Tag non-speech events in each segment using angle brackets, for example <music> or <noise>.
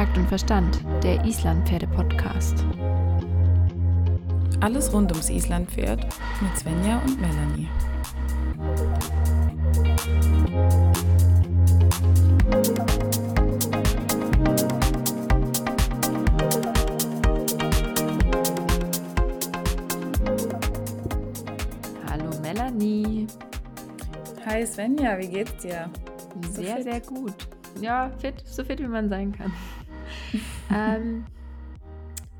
Takt und Verstand, der Islandpferde-Podcast. Alles rund ums Islandpferd mit Svenja und Melanie. Hallo Melanie. Hi Svenja, wie geht's dir? Sehr, so sehr gut. Ja, fit, so fit wie man sein kann. Ähm,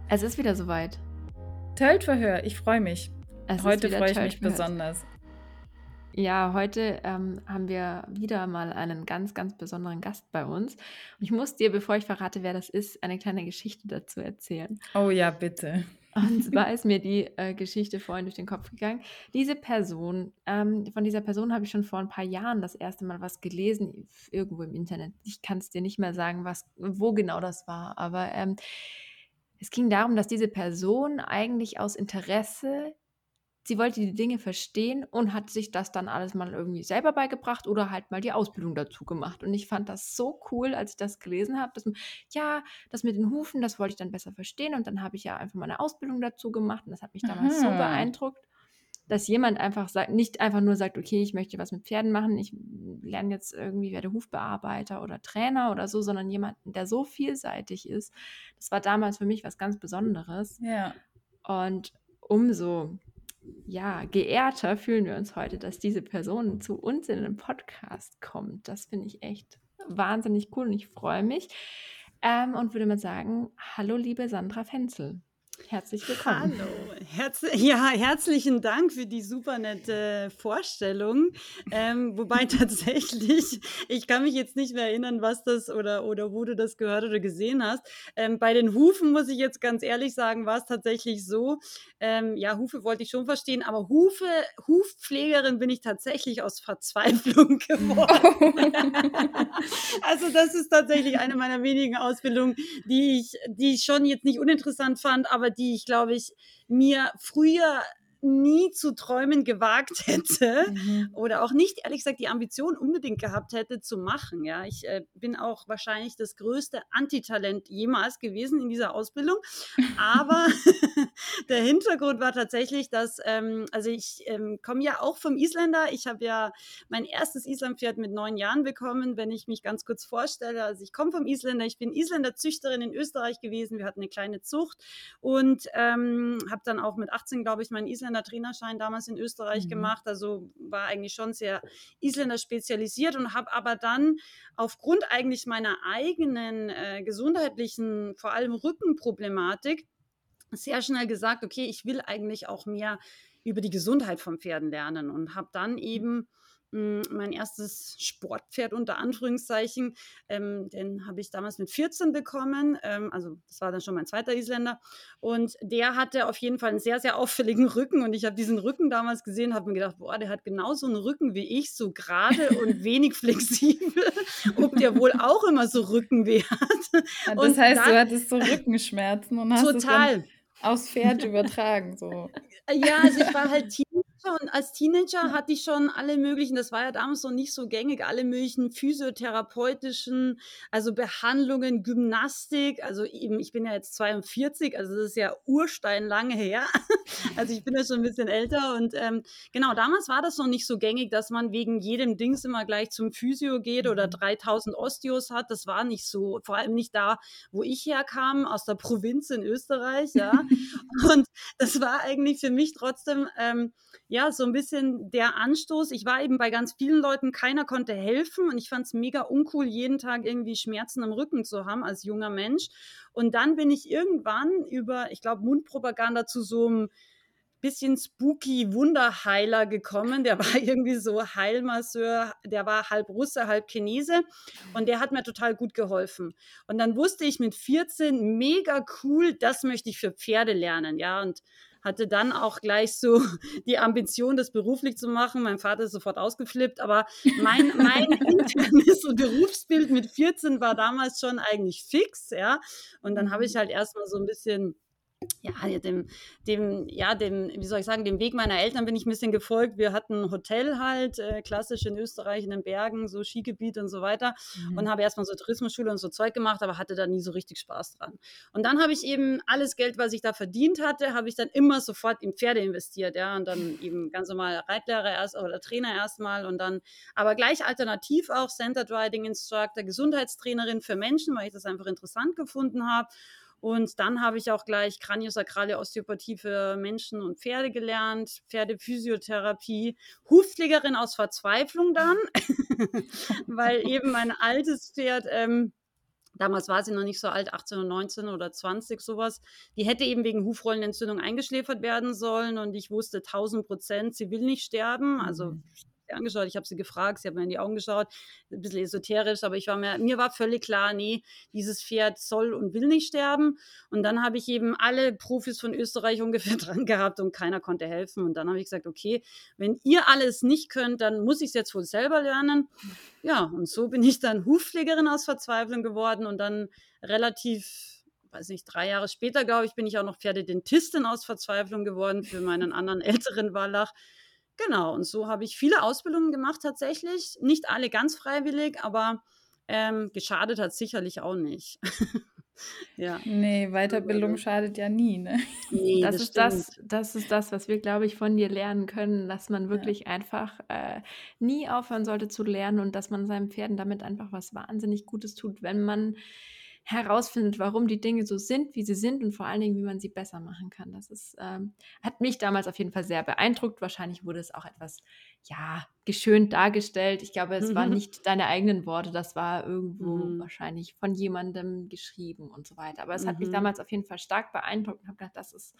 es ist wieder soweit. Töltverhör, ich freue mich. Es heute freue ich mich besonders. Ja, heute ähm, haben wir wieder mal einen ganz, ganz besonderen Gast bei uns. Und ich muss dir, bevor ich verrate, wer das ist, eine kleine Geschichte dazu erzählen. Oh ja, bitte. Und zwar ist mir die äh, Geschichte vorhin durch den Kopf gegangen. Diese Person, ähm, von dieser Person habe ich schon vor ein paar Jahren das erste Mal was gelesen, irgendwo im Internet. Ich kann es dir nicht mehr sagen, was, wo genau das war, aber ähm, es ging darum, dass diese Person eigentlich aus Interesse sie wollte die Dinge verstehen und hat sich das dann alles mal irgendwie selber beigebracht oder halt mal die Ausbildung dazu gemacht. Und ich fand das so cool, als ich das gelesen habe, dass ja, das mit den Hufen, das wollte ich dann besser verstehen und dann habe ich ja einfach mal eine Ausbildung dazu gemacht und das hat mich damals Aha. so beeindruckt, dass jemand einfach sagt, nicht einfach nur sagt, okay, ich möchte was mit Pferden machen, ich lerne jetzt irgendwie, werde Hufbearbeiter oder Trainer oder so, sondern jemanden, der so vielseitig ist. Das war damals für mich was ganz Besonderes. Ja. Und umso ja, geehrter fühlen wir uns heute, dass diese Person zu uns in den Podcast kommt. Das finde ich echt wahnsinnig cool und ich freue mich. Ähm, und würde mal sagen, hallo liebe Sandra Fenzel. Herzlich willkommen. Hallo, Herz ja, herzlichen Dank für die super nette Vorstellung. Ähm, wobei <laughs> tatsächlich, ich kann mich jetzt nicht mehr erinnern, was das oder, oder wo du das gehört oder gesehen hast. Ähm, bei den Hufen muss ich jetzt ganz ehrlich sagen, war es tatsächlich so. Ähm, ja, Hufe wollte ich schon verstehen, aber Hufe, Hufpflegerin bin ich tatsächlich aus Verzweiflung <laughs> geworden. also das ist tatsächlich eine meiner wenigen Ausbildungen, die ich, die ich schon jetzt nicht uninteressant fand, aber die ich, glaube ich, mir früher nie zu träumen gewagt <laughs> hätte mhm. oder auch nicht, ehrlich gesagt, die Ambition unbedingt gehabt hätte zu machen. Ja, ich äh, bin auch wahrscheinlich das größte Antitalent jemals gewesen in dieser Ausbildung. Aber <laughs> <laughs> der Hintergrund war tatsächlich, dass, ähm, also ich ähm, komme ja auch vom Isländer. Ich habe ja mein erstes Islandpferd mit neun Jahren bekommen, wenn ich mich ganz kurz vorstelle. Also ich komme vom Isländer, ich bin Isländer-Züchterin in Österreich gewesen. Wir hatten eine kleine Zucht und ähm, habe dann auch mit 18, glaube ich, meinen Isländer Isländer Trainerschein damals in Österreich mhm. gemacht, also war eigentlich schon sehr Isländer spezialisiert und habe aber dann aufgrund eigentlich meiner eigenen äh, gesundheitlichen, vor allem Rückenproblematik, sehr schnell gesagt, okay, ich will eigentlich auch mehr über die Gesundheit von Pferden lernen und habe dann mhm. eben mein erstes Sportpferd unter Anführungszeichen. Ähm, den habe ich damals mit 14 bekommen. Ähm, also das war dann schon mein zweiter Isländer. Und der hatte auf jeden Fall einen sehr, sehr auffälligen Rücken. Und ich habe diesen Rücken damals gesehen, habe mir gedacht, boah, der hat genauso einen Rücken wie ich, so gerade <laughs> und wenig flexibel. Ob der wohl auch immer so Rückenweh hat. Ja, das und heißt, dann, du hattest so Rückenschmerzen und hast total. es aufs Pferd übertragen. So. Ja, also ich war halt <laughs> und als Teenager hatte ich schon alle möglichen, das war ja damals noch nicht so gängig, alle möglichen physiotherapeutischen, also Behandlungen, Gymnastik. Also eben, ich bin ja jetzt 42, also das ist ja Urstein lange her. <laughs> Also ich bin ja schon ein bisschen älter und ähm, genau, damals war das noch nicht so gängig, dass man wegen jedem Dings immer gleich zum Physio geht oder 3000 mhm. Osteos hat. Das war nicht so, vor allem nicht da, wo ich herkam, aus der Provinz in Österreich, ja. <laughs> und das war eigentlich für mich trotzdem, ähm, ja, so ein bisschen der Anstoß. Ich war eben bei ganz vielen Leuten, keiner konnte helfen und ich fand es mega uncool, jeden Tag irgendwie Schmerzen am Rücken zu haben als junger Mensch. Und dann bin ich irgendwann über, ich glaube, Mundpropaganda zu so einem bisschen spooky Wunderheiler gekommen. Der <laughs> war irgendwie so Heilmasseur, der war halb Russe, halb Chinese und der hat mir total gut geholfen. Und dann wusste ich mit 14, mega cool, das möchte ich für Pferde lernen, ja, und hatte dann auch gleich so <laughs> die Ambition, das beruflich zu machen. Mein Vater ist sofort ausgeflippt, aber mein, <laughs> mein internes Berufsbild mit 14 war damals schon eigentlich fix, ja. Und dann habe ich halt erstmal so ein bisschen ja, dem, dem, ja, dem, wie soll ich sagen, dem Weg meiner Eltern bin ich ein bisschen gefolgt. Wir hatten ein Hotel halt, äh, klassisch in Österreich, in den Bergen, so Skigebiet und so weiter. Mhm. Und habe erstmal so Tourismusschule und so Zeug gemacht, aber hatte da nie so richtig Spaß dran. Und dann habe ich eben alles Geld, was ich da verdient hatte, habe ich dann immer sofort in Pferde investiert, ja. Und dann <laughs> eben ganz normal Reitlehrer erst oder Trainer erstmal und dann, aber gleich alternativ auch Centered Riding Instructor, Gesundheitstrainerin für Menschen, weil ich das einfach interessant gefunden habe. Und dann habe ich auch gleich Kraniosakrale Osteopathie für Menschen und Pferde gelernt, Pferdephysiotherapie, Hufpflegerin aus Verzweiflung dann, <laughs> weil eben mein altes Pferd, ähm, damals war sie noch nicht so alt, 18 und 19 oder 20, sowas, die hätte eben wegen Hufrollenentzündung eingeschläfert werden sollen und ich wusste 1000 Prozent, sie will nicht sterben. Also mhm angeschaut, ich habe sie gefragt, sie hat mir in die Augen geschaut, ein bisschen esoterisch, aber ich war mir, mir war völlig klar, nee, dieses Pferd soll und will nicht sterben. Und dann habe ich eben alle Profis von Österreich <laughs> ungefähr dran gehabt und keiner konnte helfen. Und dann habe ich gesagt, okay, wenn ihr alles nicht könnt, dann muss ich es jetzt wohl selber lernen. Ja, und so bin ich dann Hufpflegerin aus Verzweiflung geworden und dann relativ weiß nicht, drei Jahre später, glaube ich, bin ich auch noch Pferdedentistin aus Verzweiflung geworden für meinen anderen <laughs> älteren Wallach. Genau, und so habe ich viele Ausbildungen gemacht tatsächlich. Nicht alle ganz freiwillig, aber ähm, geschadet hat sicherlich auch nicht. <laughs> ja. Nee, Weiterbildung schadet ja nie, ne? Nee, das, das ist das, das ist das, was wir, glaube ich, von dir lernen können, dass man wirklich ja. einfach äh, nie aufhören sollte zu lernen und dass man seinen Pferden damit einfach was wahnsinnig Gutes tut, wenn man herausfindet, warum die Dinge so sind, wie sie sind und vor allen Dingen, wie man sie besser machen kann. Das ist, ähm, hat mich damals auf jeden Fall sehr beeindruckt. Wahrscheinlich wurde es auch etwas, ja, geschönt dargestellt. Ich glaube, es mhm. waren nicht deine eigenen Worte, das war irgendwo mhm. wahrscheinlich von jemandem geschrieben und so weiter. Aber es mhm. hat mich mhm. damals auf jeden Fall stark beeindruckt und habe gedacht, das ist,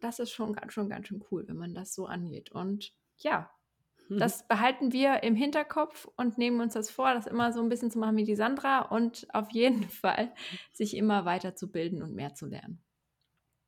das ist schon, schon ganz schön cool, wenn man das so angeht. Und ja. Das behalten wir im Hinterkopf und nehmen uns das vor, das immer so ein bisschen zu machen wie die Sandra und auf jeden <laughs> Fall sich immer weiterzubilden und mehr zu lernen.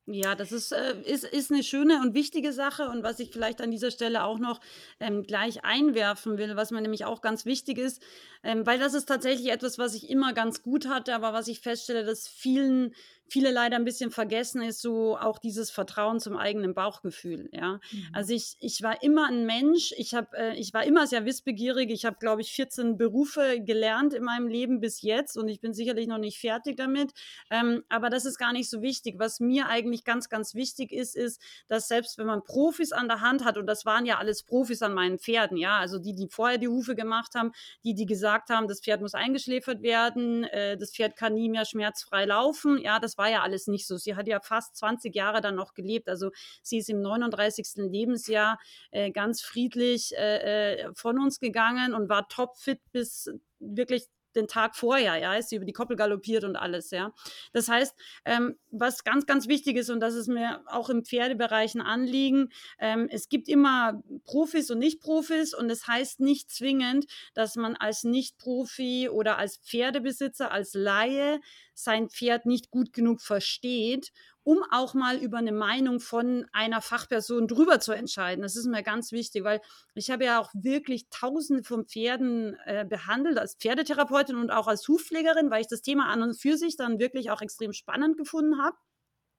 Ja, das ist, äh, ist, ist eine schöne und wichtige Sache. Und was ich vielleicht an dieser Stelle auch noch ähm, gleich einwerfen will, was mir nämlich auch ganz wichtig ist, ähm, weil das ist tatsächlich etwas, was ich immer ganz gut hatte, aber was ich feststelle, dass vielen viele leider ein bisschen vergessen, ist so auch dieses Vertrauen zum eigenen Bauchgefühl. Ja, mhm. also ich, ich war immer ein Mensch. Ich habe, äh, ich war immer sehr wissbegierig. Ich habe, glaube ich, 14 Berufe gelernt in meinem Leben bis jetzt und ich bin sicherlich noch nicht fertig damit. Ähm, aber das ist gar nicht so wichtig. Was mir eigentlich ganz, ganz wichtig ist, ist, dass selbst wenn man Profis an der Hand hat und das waren ja alles Profis an meinen Pferden, ja, also die, die vorher die Hufe gemacht haben, die, die gesagt haben, das Pferd muss eingeschläfert werden, äh, das Pferd kann nie mehr schmerzfrei laufen. Ja, das war ja alles nicht so. Sie hat ja fast 20 Jahre dann noch gelebt. Also sie ist im 39. Lebensjahr äh, ganz friedlich äh, äh, von uns gegangen und war topfit bis wirklich den Tag vorher, ja, ist sie über die Koppel galoppiert und alles, ja. Das heißt, ähm, was ganz, ganz wichtig ist, und das ist mir auch im Pferdebereich ein Anliegen, ähm, es gibt immer Profis und Nicht-Profis und es das heißt nicht zwingend, dass man als Nicht-Profi oder als Pferdebesitzer, als Laie sein Pferd nicht gut genug versteht um auch mal über eine Meinung von einer Fachperson drüber zu entscheiden. Das ist mir ganz wichtig, weil ich habe ja auch wirklich tausende von Pferden äh, behandelt als Pferdetherapeutin und auch als Hufpflegerin, weil ich das Thema an und für sich dann wirklich auch extrem spannend gefunden habe.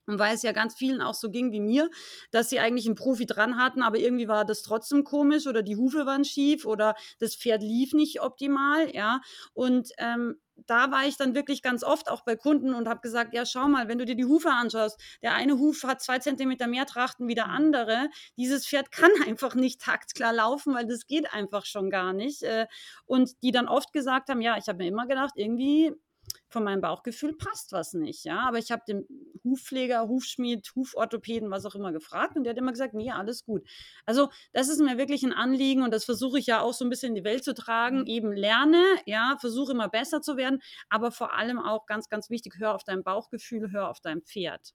Und weil es ja ganz vielen auch so ging wie mir, dass sie eigentlich einen Profi dran hatten, aber irgendwie war das trotzdem komisch oder die Hufe waren schief oder das Pferd lief nicht optimal, ja. Und ähm, da war ich dann wirklich ganz oft auch bei Kunden und habe gesagt, ja, schau mal, wenn du dir die Hufe anschaust, der eine Huf hat zwei Zentimeter mehr Trachten wie der andere. Dieses Pferd kann <laughs> einfach nicht taktklar laufen, weil das geht einfach schon gar nicht. Äh, und die dann oft gesagt haben, ja, ich habe mir immer gedacht, irgendwie von meinem Bauchgefühl passt was nicht, ja. Aber ich habe den Hufpfleger, Hufschmied, Huforthopäden, was auch immer gefragt und der hat immer gesagt, nee, alles gut. Also das ist mir wirklich ein Anliegen und das versuche ich ja auch so ein bisschen in die Welt zu tragen. Mhm. Eben lerne, ja, versuche immer besser zu werden, aber vor allem auch ganz, ganz wichtig, hör auf dein Bauchgefühl, hör auf dein Pferd.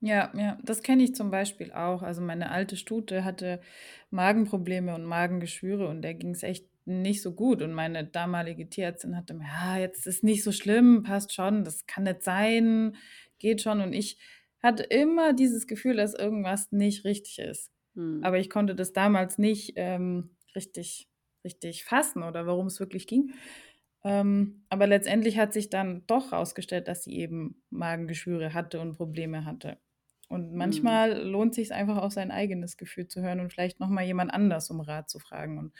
Ja, ja, das kenne ich zum Beispiel auch. Also meine alte Stute hatte Magenprobleme und Magengeschwüre und der ging es echt nicht so gut. Und meine damalige Tierärztin hatte mir, ja, jetzt ist nicht so schlimm, passt schon, das kann nicht sein, geht schon. Und ich hatte immer dieses Gefühl, dass irgendwas nicht richtig ist. Hm. Aber ich konnte das damals nicht ähm, richtig, richtig fassen oder warum es wirklich ging. Ähm, aber letztendlich hat sich dann doch herausgestellt, dass sie eben Magengeschwüre hatte und Probleme hatte. Und Mhm. manchmal lohnt sich einfach auf sein eigenes Gefühl zu hören und vielleicht noch mal jemand anders um Rat zu fragen. Und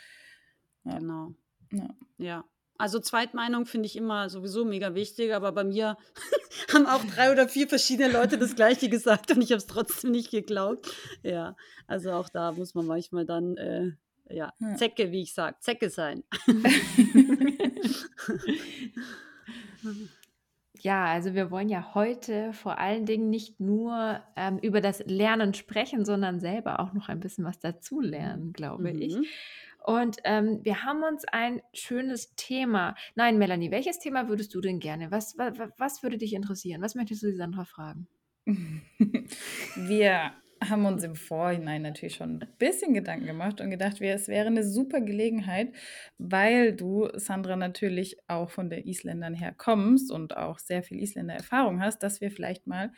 ja, Genau. ja. Ja. Also Zweitmeinung finde ich immer sowieso mega wichtig, aber bei mir <laughs> haben auch drei oder vier verschiedene Leute das Gleiche gesagt und ich habe es trotzdem nicht geglaubt. Ja, also auch da muss man manchmal dann, äh, ja, Ja. Zecke, wie ich sage, Zecke sein. <laughs> Ja, also wir wollen ja heute vor allen Dingen nicht nur ähm, über das Lernen sprechen, sondern selber auch noch ein bisschen was dazulernen, glaube ich. Und ähm, wir haben uns ein schönes Thema. Nein, Melanie, welches Thema würdest du denn gerne? Was, was, was würde dich interessieren? Was möchtest du die Sandra fragen? <laughs> Wir haben uns im Vorhinein natürlich schon ein bisschen Gedanken gemacht und gedacht, es wäre eine super Gelegenheit, weil du, Sandra, natürlich auch von der Isländern her kommst und auch sehr viel Isländer-Erfahrung hast, dass wir vielleicht mal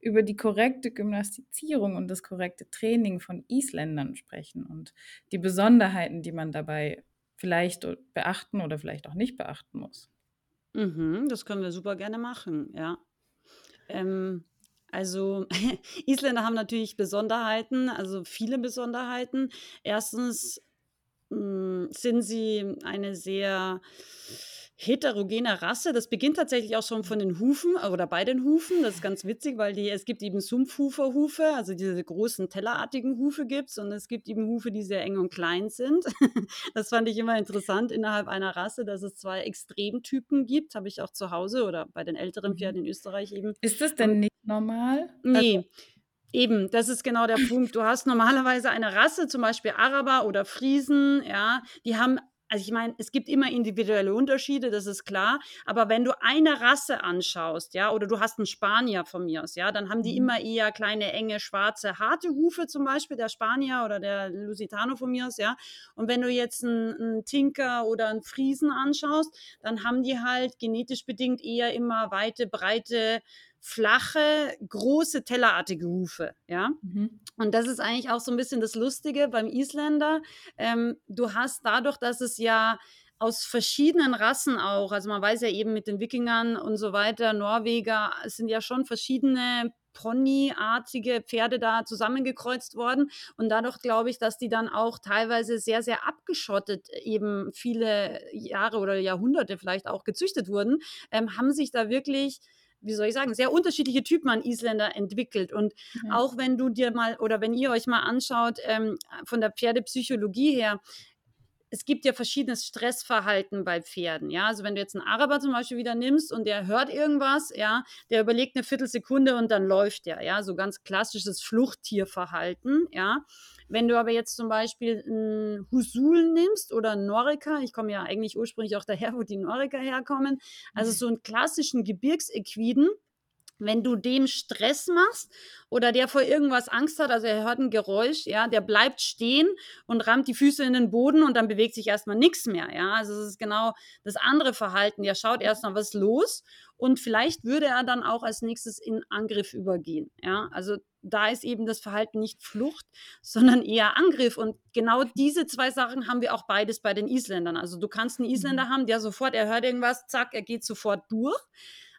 über die korrekte Gymnastizierung und das korrekte Training von Isländern sprechen und die Besonderheiten, die man dabei vielleicht beachten oder vielleicht auch nicht beachten muss. Mhm, das können wir super gerne machen, ja. Ähm, also <laughs> Isländer haben natürlich Besonderheiten, also viele Besonderheiten. Erstens mh, sind sie eine sehr heterogene Rasse. Das beginnt tatsächlich auch schon von den Hufen oder bei den Hufen. Das ist ganz witzig, weil die, es gibt eben Sumpfhuferhufe, also diese großen tellerartigen Hufe gibt es und es gibt eben Hufe, die sehr eng und klein sind. <laughs> Das fand ich immer interessant innerhalb einer Rasse, dass es zwei Extremtypen gibt. Habe ich auch zu Hause oder bei den älteren Mhm. Pferden in Österreich eben. Ist das denn nicht normal? Nee. Eben, das ist genau der Punkt. Du hast normalerweise eine Rasse, zum Beispiel Araber oder Friesen, ja, die haben, also ich meine, es gibt immer individuelle Unterschiede, das ist klar, aber wenn du eine Rasse anschaust, ja, oder du hast einen Spanier von mir aus, ja, dann haben die Mhm. immer eher kleine, enge, schwarze, harte Hufe, zum Beispiel der Spanier oder der Lusitano von mir aus, ja. Und wenn du jetzt einen, einen Tinker oder einen Friesen anschaust, dann haben die halt genetisch bedingt eher immer weite, breite, flache, große, tellerartige Hufe, ja. Mhm. Und das ist eigentlich auch so ein bisschen das Lustige beim Isländer. Ähm, du hast dadurch, dass es ja aus verschiedenen Rassen auch, also man weiß ja eben mit den Wikingern und so weiter, Norweger, es sind ja schon verschiedene Ponyartige Pferde da zusammengekreuzt worden. Und dadurch glaube ich, dass die dann auch teilweise sehr, sehr abgeschottet eben viele Jahre oder Jahrhunderte vielleicht auch gezüchtet wurden, ähm, haben sich da wirklich wie soll ich sagen, sehr unterschiedliche Typen an Isländer entwickelt. Und Ja. auch wenn du dir mal oder wenn ihr euch mal anschaut, ähm, von der Pferdepsychologie her, es gibt ja verschiedenes Stressverhalten bei Pferden. Ja, also wenn du jetzt einen Araber zum Beispiel wieder nimmst und der hört irgendwas, ja, der überlegt eine Viertelsekunde und dann läuft der. Ja, so ganz klassisches Fluchttierverhalten. Ja, wenn du aber jetzt zum Beispiel einen Husul nimmst oder einen Noriker, ich komme ja eigentlich ursprünglich auch daher, wo die Noriker herkommen, also so einen klassischen Gebirgsequiden, wenn du dem Stress machst oder der vor irgendwas Angst hat, also er hört ein Geräusch, ja, der bleibt stehen und rammt die Füße in den Boden und dann bewegt sich erstmal nichts mehr, ja. Also es ist genau das andere Verhalten. Der schaut erstmal, was los und vielleicht würde er dann auch als nächstes in Angriff übergehen, ja. Also da ist eben das Verhalten nicht Flucht, <laughs> sondern eher Angriff. Und genau diese zwei Sachen haben wir auch beides bei den Isländern. Also du kannst einen Isländer haben, der sofort, er hört irgendwas, zack, er geht sofort durch.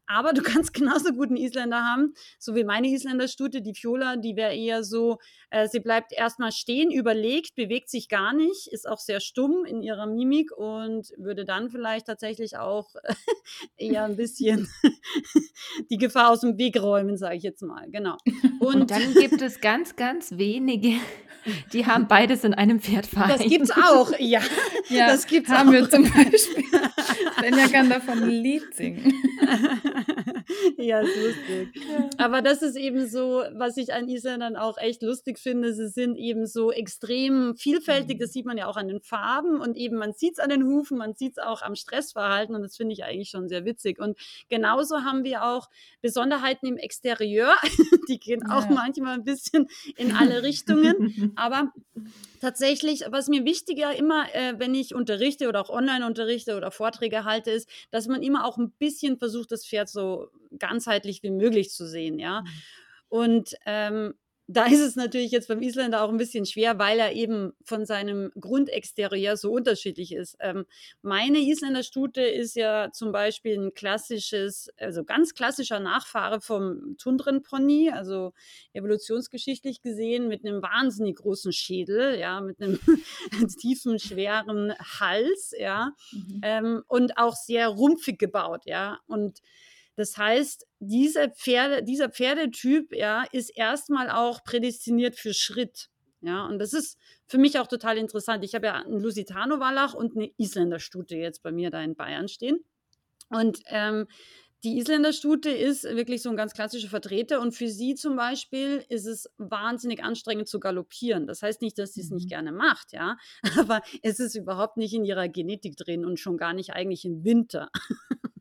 Aber du <laughs> kannst genauso gut einen Isländer haben, so wie meine Isländerstute, die Fiola, die wäre eher so, äh, sie bleibt erstmal stehen, überlegt, bewegt sich gar nicht, ist auch sehr stumm in ihrer Mimik und würde dann vielleicht tatsächlich auch <laughs> eher ein bisschen <laughs> die Gefahr aus dem Weg räumen, sage ich jetzt mal. Genau. Und Und dann gibt es ganz, ganz wenige, die haben beides in einem Pferd vereint. das gibt's auch, ja. Ja, das gibt's haben auch. wir zum Beispiel. Svenja kann davon ein Lied singen. <laughs> ja, ist lustig. Aber das ist eben so, was ich an Isländern auch echt lustig finde. Sie sind eben so extrem vielfältig. Das sieht man ja auch an den Farben und eben man sieht es an den Hufen, man sieht es auch am Stressverhalten und das finde ich eigentlich schon sehr witzig. Und genauso haben wir auch Besonderheiten im Exterieur. <laughs> Die gehen auch Ja. manchmal ein bisschen in alle Richtungen. <laughs> Aber tatsächlich, was mir wichtiger immer, äh, wenn ich unterrichte oder auch online unterrichte oder Vorträge halte, ist, dass man immer auch ein bisschen versucht, das Pferd so ganzheitlich wie möglich zu sehen, ja. Und ähm, da ist es natürlich jetzt beim Isländer auch ein bisschen schwer, weil er eben von seinem Grundexterieur so unterschiedlich ist. Ähm, meine Isländerstute ist ja zum Beispiel ein klassisches, also ganz klassischer Nachfahre vom Tundrenpony, also evolutionsgeschichtlich gesehen mit einem wahnsinnig großen Schädel, ja, mit einem <laughs> tiefen, schweren Hals, ja, mhm. ähm, und auch sehr rumpfig gebaut, ja, und das heißt, diese Pferde, dieser Pferdetyp ja, ist erstmal auch prädestiniert für Schritt. Ja, und das ist für mich auch total interessant. Ich habe ja einen Lusitano-Wallach und eine Isländerstute jetzt bei mir da in Bayern stehen. Und ähm, die Isländerstute ist wirklich so ein ganz klassischer Vertreter und für sie zum Beispiel ist es wahnsinnig anstrengend zu galoppieren. Das heißt nicht, dass sie es nicht mhm. gerne macht, ja, <laughs> aber es ist überhaupt nicht in ihrer Genetik drin und schon gar nicht eigentlich im Winter.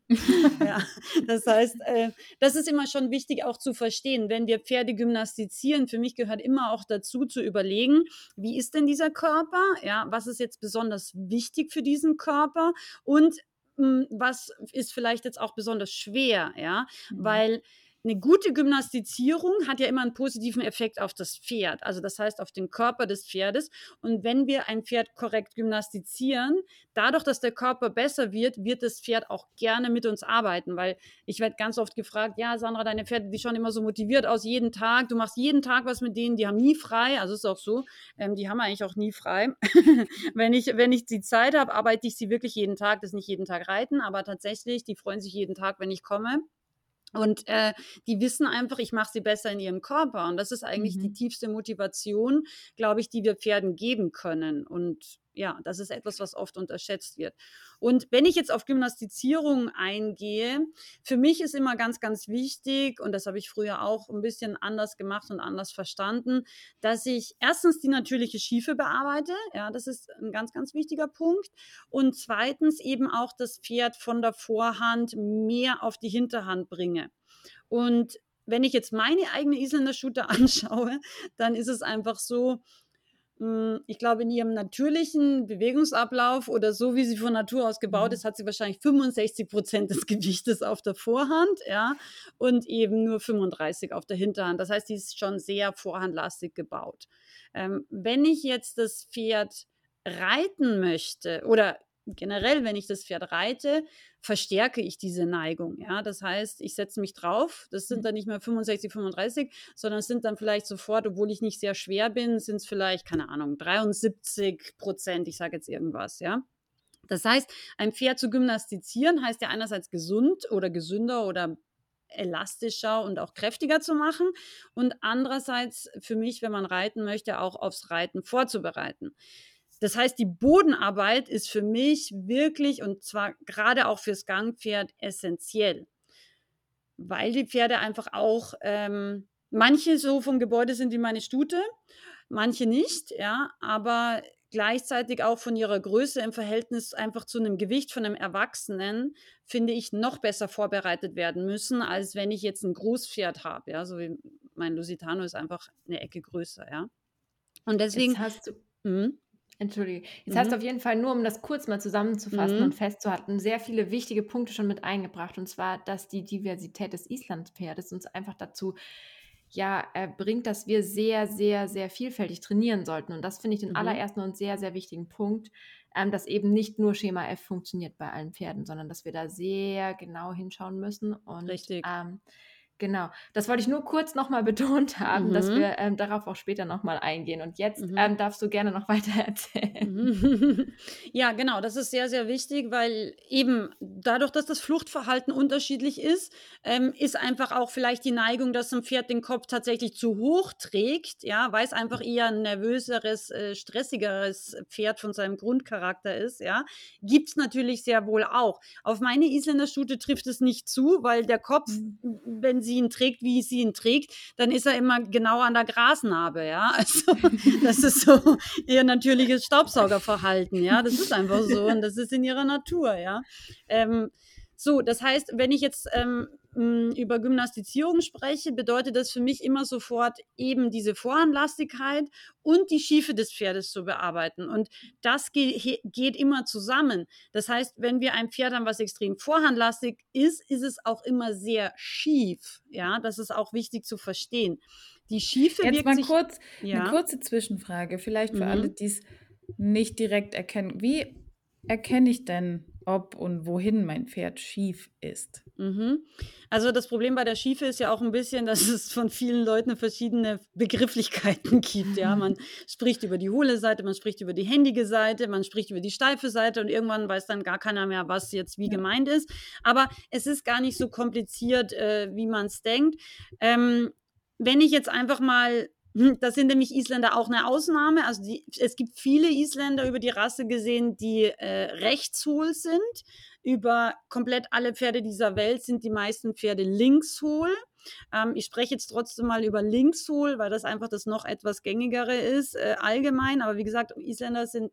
<laughs> ja, <laughs> das heißt, äh, das ist immer schon wichtig auch zu verstehen, wenn wir Pferde gymnastizieren. Für mich gehört immer auch dazu zu überlegen, wie ist denn dieser Körper? Ja, was ist jetzt besonders wichtig für diesen Körper? Und hm, was ist vielleicht jetzt auch besonders schwer, ja, mhm. weil eine gute Gymnastizierung hat ja immer einen positiven Effekt auf das Pferd, also das heißt auf den Körper des Pferdes. Und wenn wir ein Pferd korrekt gymnastizieren, dadurch, dass der Körper besser wird, wird das Pferd auch gerne mit uns arbeiten, weil ich werde ganz oft gefragt, ja, Sandra, deine Pferde, die schauen immer so motiviert aus jeden Tag, du machst jeden Tag was mit denen, die haben nie frei, also ist auch so, ähm, die haben eigentlich auch nie frei. <laughs> wenn, ich, wenn ich die Zeit habe, arbeite ich sie wirklich jeden Tag, das ist nicht jeden Tag reiten, aber tatsächlich, die freuen sich jeden Tag, wenn ich komme. Und äh, die wissen einfach, ich mache sie besser in ihrem Körper. Und das ist eigentlich mhm. die tiefste Motivation, glaube ich, die wir Pferden geben können. Und ja, das ist etwas, was oft unterschätzt wird. Und wenn ich jetzt auf Gymnastizierung eingehe, für mich ist immer ganz, ganz wichtig, und das habe ich früher auch ein bisschen anders gemacht und anders verstanden, dass ich erstens die natürliche Schiefe bearbeite. Ja, das ist ein ganz, ganz wichtiger Punkt. Und zweitens eben auch das Pferd von der Vorhand mehr auf die Hinterhand bringe. Und wenn ich jetzt meine eigene Isländer-Shooter <laughs> anschaue, dann ist es einfach so, ich glaube, in ihrem natürlichen Bewegungsablauf oder so, wie sie von Natur aus gebaut mhm. ist, hat sie wahrscheinlich 65 Prozent des <laughs> Gewichtes auf der Vorhand, ja, und eben nur 35 auf der Hinterhand. Das heißt, die ist schon sehr vorhandlastig gebaut. Ähm, wenn ich jetzt das Pferd reiten möchte oder generell, wenn ich das Pferd reite, verstärke ich diese Neigung. Ja, das heißt, ich setze mich drauf. Das sind mhm. dann nicht mehr 65, 35, sondern es sind dann vielleicht sofort, obwohl ich nicht sehr schwer bin, sind es vielleicht, keine Ahnung, 73 Prozent. Ich sage jetzt irgendwas, ja. Das heißt, ein Pferd zu gymnastizieren heißt ja einerseits gesund oder gesünder oder elastischer und auch kräftiger zu machen und andererseits für mich, wenn man reiten möchte, auch aufs Reiten vorzubereiten. Das heißt, die Bodenarbeit ist für mich wirklich und zwar gerade auch fürs Gangpferd essentiell, weil die Pferde einfach auch, ähm, manche so vom Gebäude sind wie meine Stute, manche nicht, ja, aber gleichzeitig auch von ihrer Größe im Verhältnis einfach zu einem Gewicht von einem Erwachsenen, finde ich, noch besser vorbereitet werden müssen, als wenn ich jetzt ein Großpferd habe. Ja, so wie mein Lusitano ist einfach eine Ecke größer, ja. Und deswegen. Jetzt hast du. Mh? Entschuldige. Jetzt mhm. hast du mhm. auf jeden Fall nur, um das kurz mal zusammenzufassen mhm. und festzuhalten, sehr viele wichtige Punkte schon mit eingebracht. Und zwar, dass die Diversität des Islandpferdes uns einfach dazu ja, äh, bringt, dass wir sehr, sehr, sehr vielfältig trainieren sollten. Und das finde ich den mhm. allerersten und sehr, sehr wichtigen Punkt, ähm, dass eben nicht nur Schema F funktioniert bei allen Pferden, sondern dass wir da sehr genau hinschauen müssen. Und Richtig. Ähm, Genau, das wollte ich nur kurz nochmal betont <laughs> haben, mhm. dass wir ähm, darauf auch später nochmal eingehen. Und jetzt mhm. ähm, darfst du gerne noch <laughs> weiter erzählen. Mhm. <laughs> Ja, genau, das ist sehr, sehr wichtig, weil eben dadurch, dass das Fluchtverhalten unterschiedlich ist, ähm, ist einfach auch vielleicht die Neigung, dass ein Pferd den Kopf tatsächlich zu hoch trägt, ja, weil es einfach eher ein nervöseres, äh, stressigeres Pferd von seinem Grundcharakter ist, ja. Gibt es natürlich sehr wohl auch. Auf meine Isländer-Stute trifft es nicht zu, weil der Kopf, mhm. wenn sie ihn trägt, wie sie ihn trägt, dann ist er immer genau an der Grasnarbe, ja. <laughs> Also das ist so ihr natürliches Staubsaugerverhalten, ja. Das ist einfach so und das ist in ihrer Natur, ja. Ähm, so, das heißt, wenn ich jetzt ähm, über Gymnastizierung spreche, bedeutet das für mich immer sofort eben diese Vorhandlastigkeit und die Schiefe des Pferdes zu bearbeiten. Und das geht, geht immer zusammen. Das heißt, wenn wir ein Pferd haben, was extrem vorhandlastig ist, ist es auch immer sehr schief. Ja, das ist auch wichtig zu verstehen. Die Schiefe Jetzt wirkt mal sich, kurz ja. eine kurze Zwischenfrage, vielleicht für Mhm. alle, die es nicht direkt erkennen. Wie erkenne ich denn, ob und wohin mein Pferd schief ist? Mhm. Also das Problem bei der Schiefe ist ja auch ein bisschen, <laughs> dass es von vielen Leuten verschiedene Begrifflichkeiten gibt. Ja, man <laughs> spricht über die hohle Seite, man spricht über die händige Seite, man spricht über die steife Seite und irgendwann weiß dann gar keiner mehr, was jetzt wie Ja. gemeint ist. Aber es ist gar nicht so kompliziert, äh, wie man es denkt. Ähm, wenn ich jetzt einfach mal hm, das sind nämlich Isländer auch eine Ausnahme. Also die, es gibt viele Isländer über die Rasse gesehen, die äh, rechtshohl sind. Über komplett alle Pferde dieser Welt sind die meisten Pferde linkshohl. Ähm, ich spreche jetzt trotzdem mal über linkshohl, weil das einfach das noch etwas gängigere ist äh, allgemein. Aber wie gesagt, Isländer sind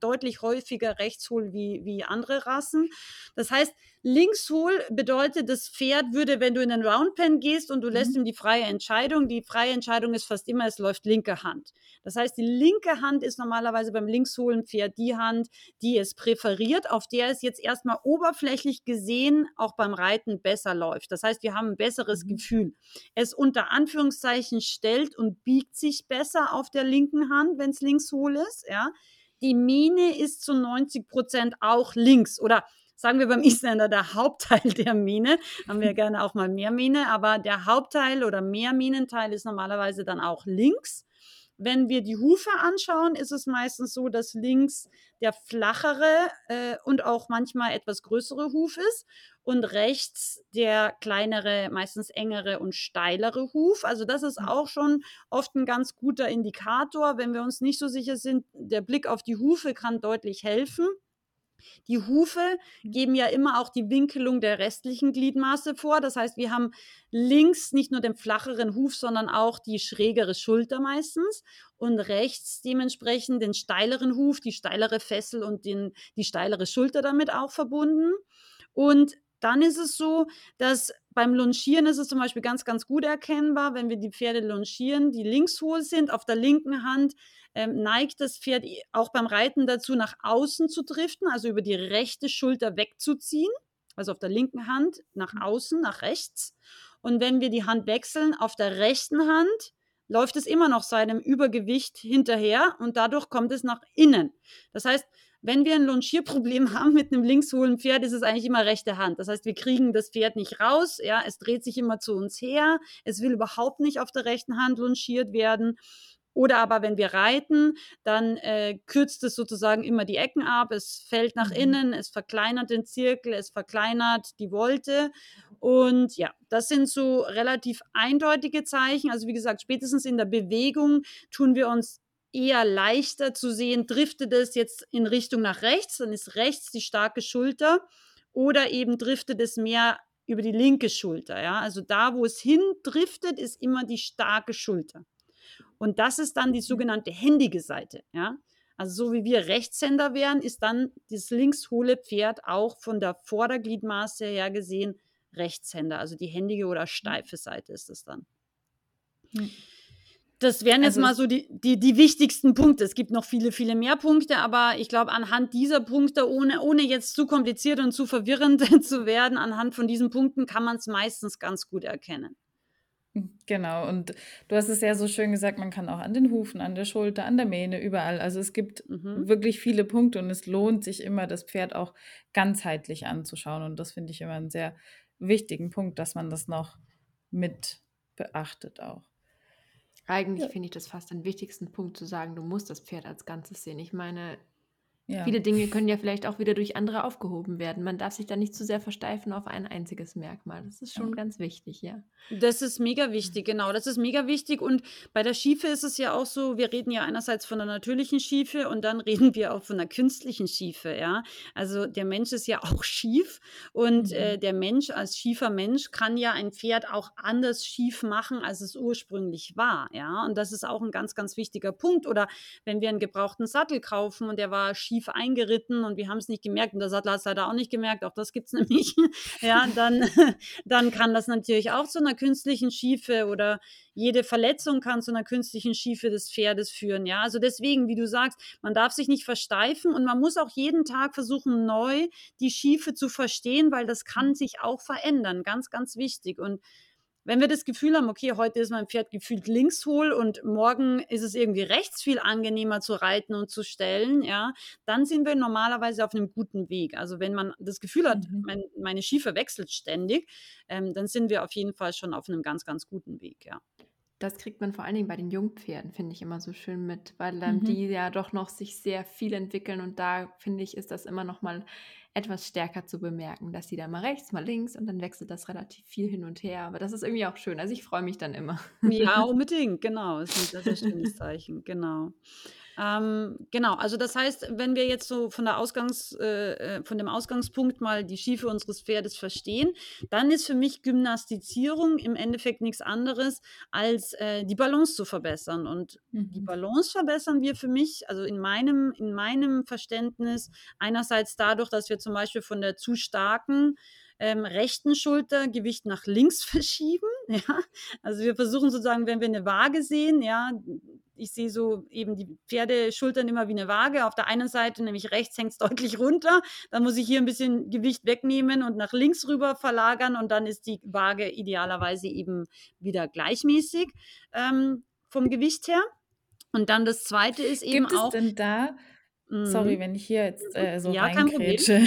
deutlich häufiger rechtshohl wie, wie andere Rassen. Das heißt, linkshohl bedeutet, das Pferd würde, wenn du in den Roundpen gehst und du lässt Mhm. ihm die freie Entscheidung, die freie Entscheidung ist fast immer, es läuft linke Hand. Das heißt, die linke Hand ist normalerweise beim linkshohlen Pferd die Hand, die es präferiert, auf der es jetzt erstmal oberflächlich gesehen auch beim Reiten besser läuft. Das heißt, wir haben ein besseres Mhm. Gefühl. Es unter Anführungszeichen stellt und biegt sich besser auf der linken Hand, wenn es linkshohl ist, ja. Die Mähne ist zu 90 Prozent auch links oder sagen wir beim Isländer der Hauptteil der Mähne. Haben wir <laughs> gerne auch mal mehr Mähne, aber der Hauptteil oder mehr Mähnenteil ist normalerweise dann auch links. Wenn wir die Hufe anschauen, ist es meistens so, dass links der flachere äh, und auch manchmal etwas größere Huf ist und rechts der kleinere, meistens engere und steilere Huf. Also das ist Mhm. auch schon oft ein ganz guter Indikator. Wenn wir uns nicht so sicher sind, der Blick auf die Hufe kann deutlich helfen. Die Hufe geben ja immer auch die Winkelung der restlichen Gliedmaße vor. Das heißt, wir haben links nicht nur den flacheren Huf, sondern auch die schrägere Schulter meistens und rechts dementsprechend den steileren Huf, die steilere Fessel und den, die steilere Schulter damit auch verbunden. Und dann ist es so, dass beim Longieren ist es zum Beispiel ganz, ganz gut erkennbar, wenn wir die Pferde longieren, die linkshohl sind, auf der linken Hand ähm, neigt das Pferd auch beim Reiten dazu, nach außen zu driften, also über die rechte Schulter wegzuziehen, also auf der linken Hand nach außen, nach rechts. Und wenn wir die Hand wechseln, auf der rechten Hand läuft es immer noch seinem Übergewicht hinterher und dadurch kommt es nach innen. Das heißt, wenn wir ein Longierproblem haben mit einem linkshohlen Pferd, ist es eigentlich immer rechte Hand. Das heißt, wir kriegen das Pferd nicht raus, ja, es dreht sich immer zu uns her, es will überhaupt nicht auf der rechten Hand longiert werden. Oder aber wenn wir reiten, dann äh, kürzt es sozusagen immer die Ecken ab, es fällt nach Mhm. innen, es verkleinert den Zirkel, es verkleinert die Wolte. Und ja, das sind so relativ eindeutige Zeichen. Also wie gesagt, spätestens in der Bewegung tun wir uns eher leichter zu sehen, driftet es jetzt in Richtung nach rechts, dann ist rechts die starke Schulter oder eben driftet es mehr über die linke Schulter. Ja? Also da, wo es hin driftet, ist immer die starke Schulter. Und das ist dann die sogenannte händige Seite. Ja? Also so wie wir Rechtshänder wären, ist dann das linkshohle Pferd auch von der Vordergliedmaße her gesehen Rechtshänder. Also die händige oder steife Seite ist es dann. Hm. Das wären jetzt Also mal so die, die, die wichtigsten Punkte. Es gibt noch viele, viele mehr Punkte, aber ich glaube, anhand dieser Punkte, ohne, ohne jetzt zu kompliziert und zu verwirrend <laughs> zu werden, anhand von diesen Punkten kann man es meistens ganz gut erkennen. Genau, und du hast es ja so schön gesagt, man kann auch an den Hufen, an der Schulter, an der Mähne, überall. Also es gibt Mhm. wirklich viele Punkte und es lohnt sich immer, das Pferd auch ganzheitlich anzuschauen. Und das finde ich immer einen sehr wichtigen Punkt, dass man das noch mit beachtet auch. Eigentlich Ja. finde ich das fast den wichtigsten Punkt zu sagen, du musst das Pferd als Ganzes sehen. Ich meine, Ja. viele Dinge können ja vielleicht auch wieder durch andere aufgehoben werden. Man darf sich da nicht zu sehr versteifen auf ein einziges Merkmal. Das ist schon Ja. ganz wichtig, ja. Das ist mega wichtig, genau. Das ist mega wichtig. Und bei der Schiefe ist es ja auch so, wir reden ja einerseits von der natürlichen Schiefe und dann <laughs> reden wir auch von der künstlichen Schiefe, ja. Also der Mensch ist ja auch schief und Mhm. äh, der Mensch als schiefer Mensch kann ja ein Pferd auch anders schief machen, als es ursprünglich war, ja. Und das ist auch ein ganz, ganz wichtiger Punkt. Oder wenn wir einen gebrauchten Sattel kaufen und der war schief schief eingeritten und wir haben es nicht gemerkt und der Sattler hat es leider auch nicht gemerkt, auch das gibt es <laughs> nämlich, <laughs> ja, dann, dann kann das natürlich auch zu einer künstlichen Schiefe oder jede Verletzung kann zu einer künstlichen Schiefe des Pferdes führen. Ja, also deswegen, wie du sagst, man darf sich nicht versteifen und man muss auch jeden Tag versuchen, neu die Schiefe zu verstehen, weil das kann sich auch verändern. Ganz, ganz wichtig. Und wenn wir das Gefühl haben, okay, heute ist mein Pferd gefühlt links hohl und morgen ist es irgendwie rechts viel angenehmer zu reiten und zu stellen, ja, dann sind wir normalerweise auf einem guten Weg. Also wenn man das Gefühl hat, mhm. mein, meine Schiefe wechselt ständig, ähm, dann sind wir auf jeden Fall schon auf einem ganz, ganz guten Weg, ja. Das kriegt man vor allen Dingen bei den Jungpferden, finde ich immer so schön mit, weil ähm, mhm. die ja doch noch sich sehr viel entwickeln und da finde ich, ist das immer noch mal etwas stärker zu bemerken, dass sie da mal rechts, mal links und dann wechselt das relativ viel hin und her. Aber das ist irgendwie auch schön. Also ich freue mich dann immer. Ja, <laughs> unbedingt, genau. Das ist ein sehr, sehr schönes Zeichen, genau. Ähm, genau, also das heißt, wenn wir jetzt so von, der Ausgangs, äh, äh, von dem Ausgangspunkt mal die Schiefe unseres Pferdes verstehen, dann ist für mich Gymnastizierung im Endeffekt nichts anderes, als äh, die Balance zu verbessern. Und mhm. die Balance verbessern wir für mich, also in meinem, in meinem Verständnis, einerseits dadurch, dass wir zum Beispiel von der zu starken ähm, rechten Schulter Gewicht nach links <laughs> verschieben. Ja? Also wir versuchen sozusagen, wenn wir eine Waage sehen, ja, ich sehe so eben die Pferdeschultern immer wie eine Waage. Auf der einen Seite, nämlich rechts, hängt es <laughs> deutlich runter. Dann muss ich hier ein bisschen Gewicht wegnehmen und nach links rüber verlagern und dann ist die Waage idealerweise eben wieder gleichmäßig ähm, vom Gewicht her. Und dann das zweite ist eben Gibt auch. Gibt es denn da Sorry, mhm. wenn ich hier jetzt äh, so ja, reingrätsche.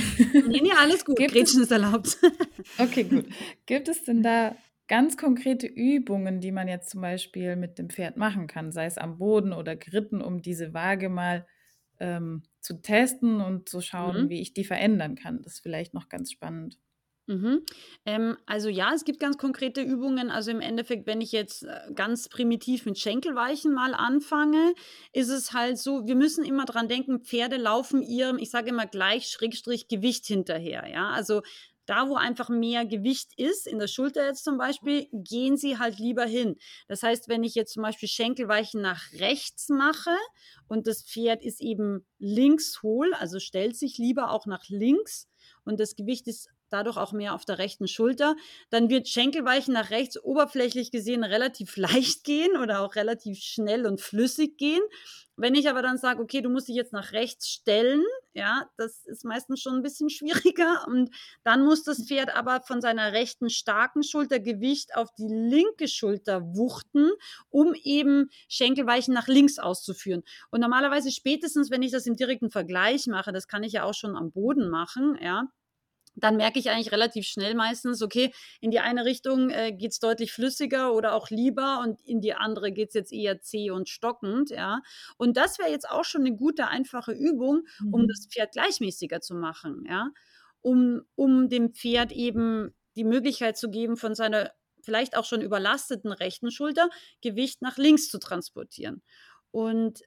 Nee, nee, alles gut. <laughs> Gibt Grätschen ist erlaubt. okay, gut. Gibt es denn da ganz konkrete Übungen, die man jetzt zum Beispiel mit dem Pferd machen kann, sei es am Boden oder geritten, um diese Waage mal ähm, zu testen und zu schauen, mhm. wie ich die verändern kann? Das ist vielleicht noch ganz spannend. Mhm. Ähm, also ja, es gibt ganz konkrete Übungen. Also im Endeffekt, wenn ich jetzt äh, ganz primitiv mit Schenkelweichen mal anfange, ist es halt so, wir müssen immer dran denken, Pferde laufen ihrem, ich sage immer gleich, Schrägstrich Gewicht hinterher. Ja, also da, wo einfach mehr Gewicht ist, in der Schulter jetzt zum Beispiel, gehen sie halt lieber hin. Das heißt, wenn ich jetzt zum Beispiel Schenkelweichen nach rechts mache und das Pferd ist eben links hohl, also stellt sich lieber auch nach links und das Gewicht ist dadurch auch mehr auf der rechten Schulter. Dann wird Schenkelweichen nach rechts oberflächlich gesehen relativ <laughs> leicht gehen oder auch relativ schnell und flüssig gehen. Wenn ich aber dann sage, okay, du musst dich jetzt nach rechts stellen, ja, das ist meistens schon ein bisschen <laughs> schwieriger. Und dann muss das Pferd aber von seiner rechten starken Schulter Gewicht auf die linke Schulter wuchten, um eben Schenkelweichen nach links auszuführen. Und normalerweise spätestens, wenn ich das im direkten Vergleich mache, das kann ich ja auch schon am Boden machen, ja, dann merke ich eigentlich relativ schnell meistens, okay, in die eine Richtung äh, geht es deutlich flüssiger oder auch lieber und in die andere geht es jetzt eher zäh und stockend, ja. Und das wäre jetzt auch schon eine gute, einfache Übung, mhm. um das Pferd gleichmäßiger zu machen, ja. Um, um dem Pferd eben die Möglichkeit zu geben, von seiner vielleicht auch schon überlasteten rechten Schulter Gewicht nach links zu transportieren. Und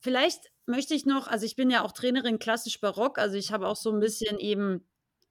vielleicht möchte ich noch, also ich bin ja auch Trainerin klassisch barock, also ich habe auch so ein bisschen eben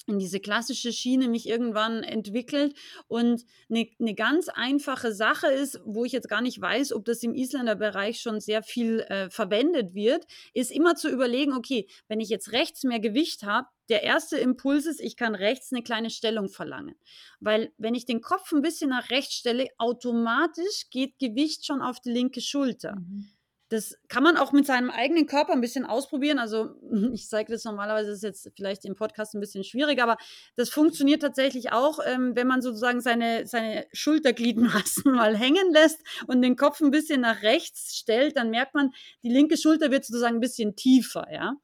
in diese klassische Schiene mich irgendwann entwickelt. Und eine, eine ganz einfache Sache ist, wo ich jetzt gar nicht weiß, ob das im Isländer Bereich schon sehr viel äh, verwendet wird, ist immer zu überlegen, okay, wenn ich jetzt rechts mehr Gewicht habe, der erste Impuls ist, ich kann rechts eine kleine Stellung verlangen. Weil wenn ich den Kopf ein bisschen nach rechts stelle, automatisch geht Gewicht schon auf die linke Schulter. Mhm. Das kann man auch mit seinem eigenen Körper ein bisschen ausprobieren. Also <laughs> ich zeige das normalerweise, ist jetzt vielleicht im Podcast ein bisschen schwierig, aber das funktioniert tatsächlich auch, ähm, wenn man sozusagen seine, seine Schultergliedmaßen <laughs> mal hängen lässt und den Kopf ein bisschen nach rechts stellt, dann merkt man, die linke Schulter wird sozusagen ein bisschen tiefer, ja.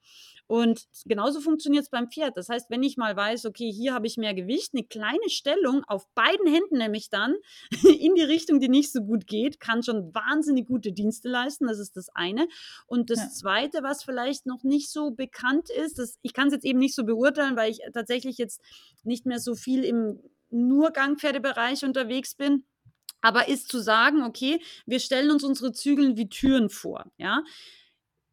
Und genauso funktioniert es beim Pferd. Das heißt, wenn ich mal weiß, okay, hier habe ich mehr Gewicht, eine kleine Stellung auf beiden Händen nämlich dann <laughs> in die Richtung, die nicht so gut geht, kann schon wahnsinnig gute Dienste leisten. Das ist das eine. Und das ja. zweite, was vielleicht noch nicht so bekannt ist, das, ich kann es jetzt eben nicht so beurteilen, weil ich tatsächlich jetzt nicht mehr so viel im nur Gangpferdebereich unterwegs bin aber ist zu sagen, okay, wir stellen uns unsere Zügeln wie Türen vor, ja.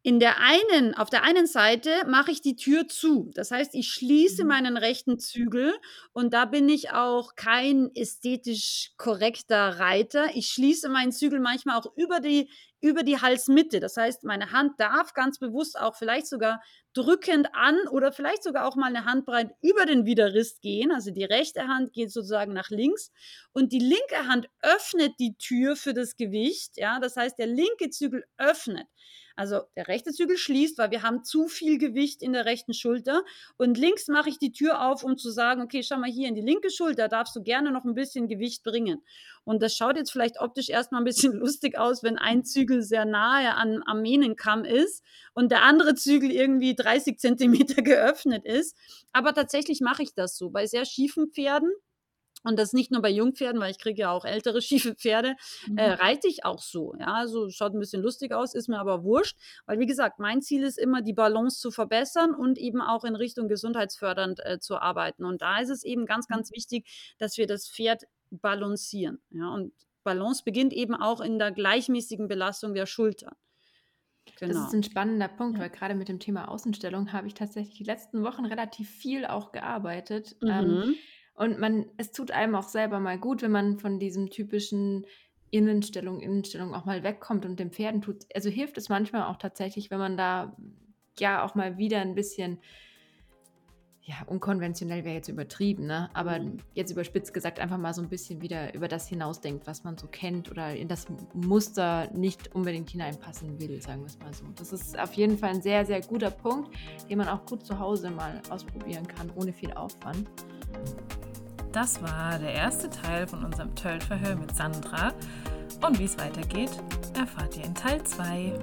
In der einen, auf der einen Seite mache ich die Tür zu. Das heißt, ich schließe Mhm. meinen rechten Zügel und da bin ich auch kein ästhetisch korrekter Reiter. Ich schließe meinen Zügel manchmal auch über die, über die Halsmitte. Das heißt, meine Hand darf ganz bewusst auch vielleicht sogar drückend an oder vielleicht sogar auch mal eine Handbreit über den Widerrist gehen. Also die rechte Hand geht sozusagen nach links und die linke Hand öffnet die Tür für das Gewicht. Ja, das heißt, der linke Zügel öffnet. Also der rechte Zügel schließt, weil wir haben zu viel Gewicht in der rechten Schulter. Und links mache ich die Tür auf, um zu sagen, okay, schau mal hier in die linke Schulter, darfst du gerne noch ein bisschen Gewicht bringen. Und das schaut jetzt vielleicht optisch erstmal ein bisschen <laughs> lustig aus, wenn ein Zügel sehr nahe an, am Mähnenkamm ist und der andere Zügel irgendwie 30 Zentimeter <laughs> geöffnet ist. Aber tatsächlich mache ich das so. Bei sehr schiefen Pferden und das nicht nur bei Jungpferden, weil ich kriege ja auch ältere <laughs> schiefe Pferde, Mhm. äh, reite ich auch so. Ja, also schaut ein bisschen lustig aus, ist mir aber wurscht, weil wie gesagt, mein Ziel ist immer, die Balance zu verbessern und eben auch in Richtung gesundheitsfördernd äh, zu arbeiten. Und da ist es eben ganz, ganz wichtig, dass wir das Pferd balancieren. Ja, und Balance beginnt eben auch in der gleichmäßigen Belastung der Schultern. Das Genau. ist ein spannender Punkt, Ja. weil gerade mit dem Thema Außenstellung habe ich tatsächlich die letzten Wochen relativ viel auch gearbeitet. Ähm, Mhm. Und man, es tut einem auch selber mal gut, wenn man von diesem typischen Innenstellung, Innenstellung auch mal wegkommt und den Pferden tut. Also hilft es manchmal auch tatsächlich, wenn man da ja auch mal wieder ein bisschen, ja, unkonventionell wäre jetzt übertrieben, ne? Aber Mhm. jetzt überspitzt gesagt, einfach mal so ein bisschen wieder über das hinausdenkt, was man so kennt oder in das Muster nicht unbedingt hineinpassen will, sagen wir es mal so. Das ist auf jeden Fall ein sehr, sehr guter Punkt, den man auch gut zu Hause mal ausprobieren kann, ohne viel Aufwand. Das war der erste Teil von unserem Tölt-Verhör mit Sandra. Und wie es weitergeht, erfahrt ihr in Teil 2.